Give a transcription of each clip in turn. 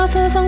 要此番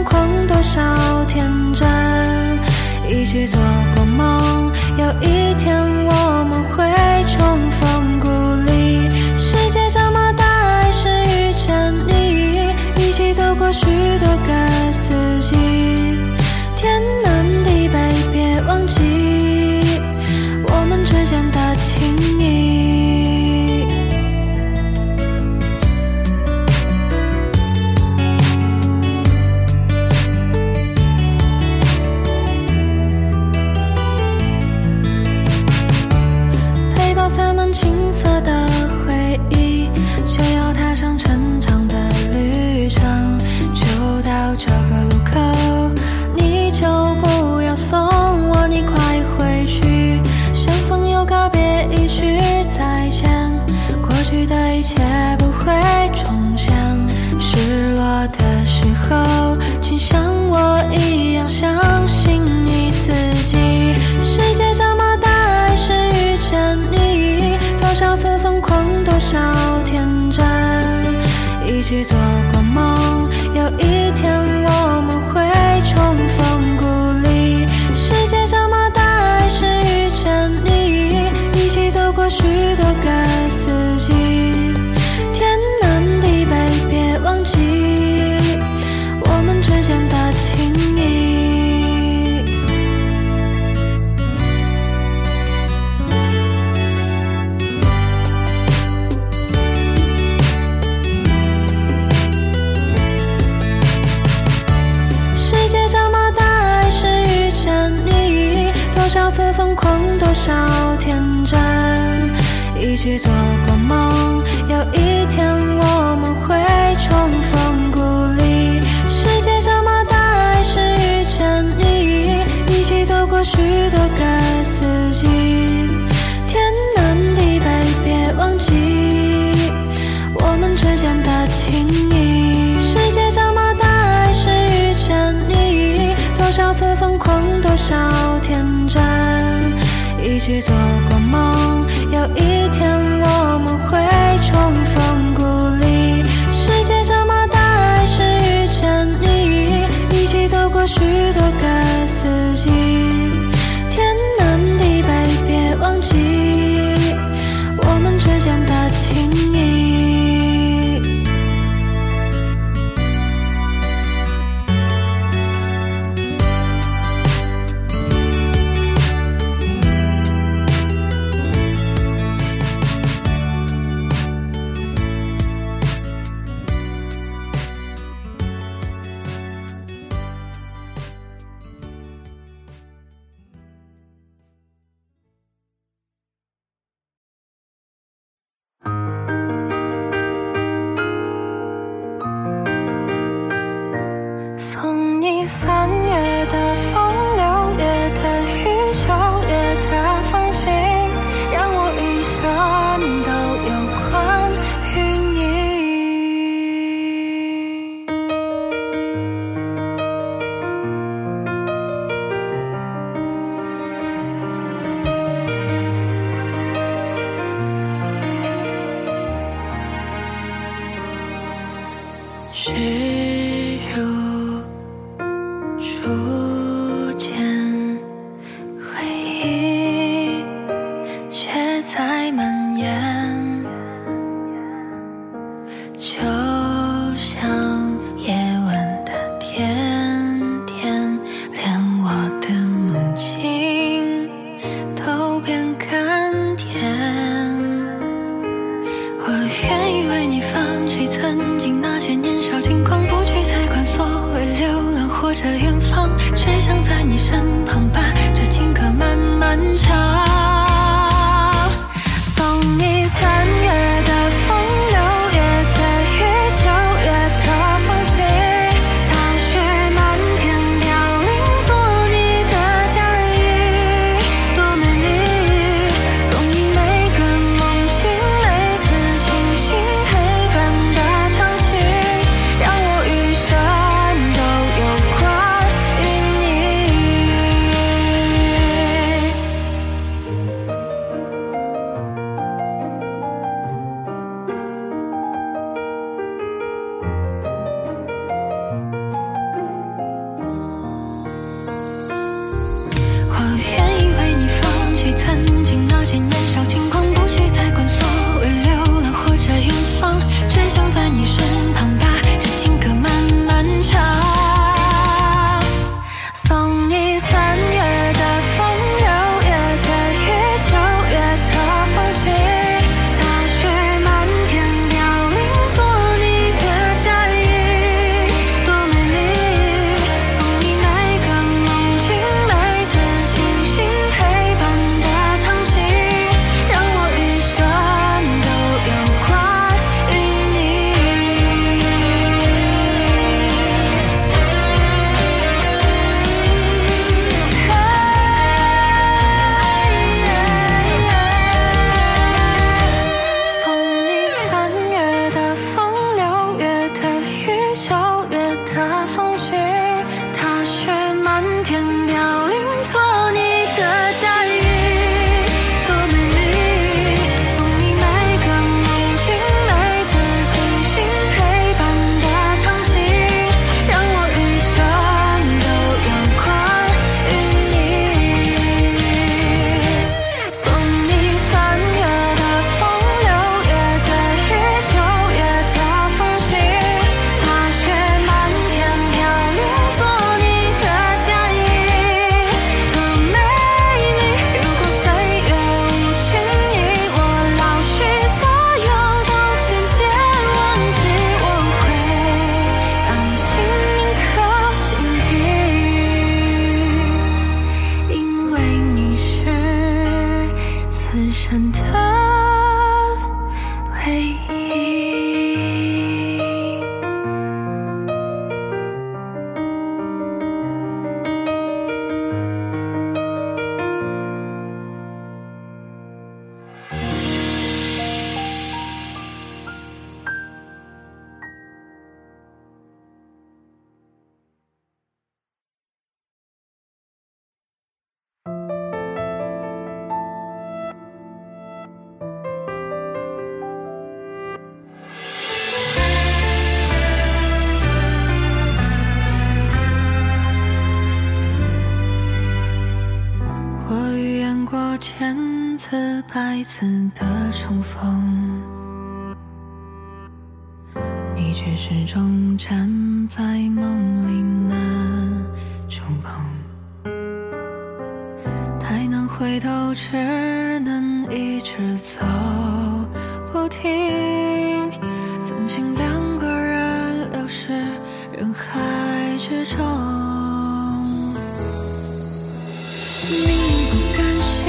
谁千次百次的重逢，你却始终站在梦里难触碰。太难回头，只能一直走不停。曾经两个人流失人海之中。明明不甘心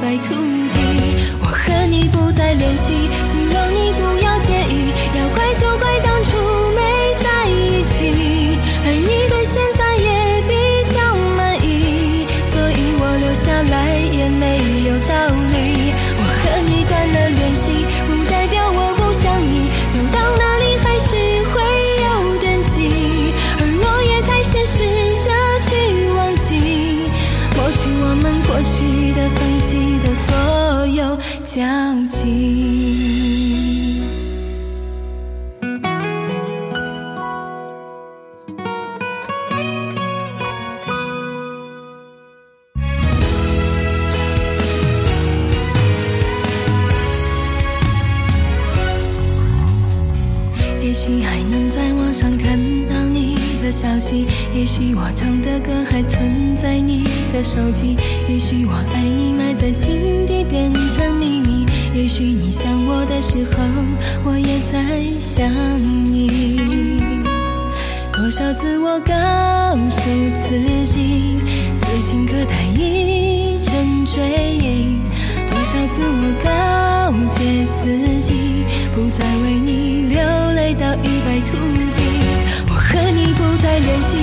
一败涂地，我和你不再联系，解自己不再为你流泪到一败涂地。我和你不再联系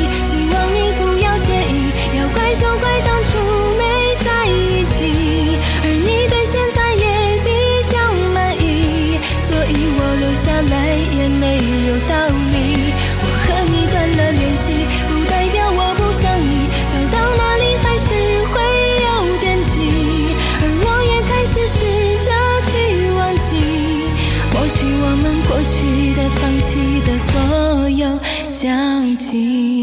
记忆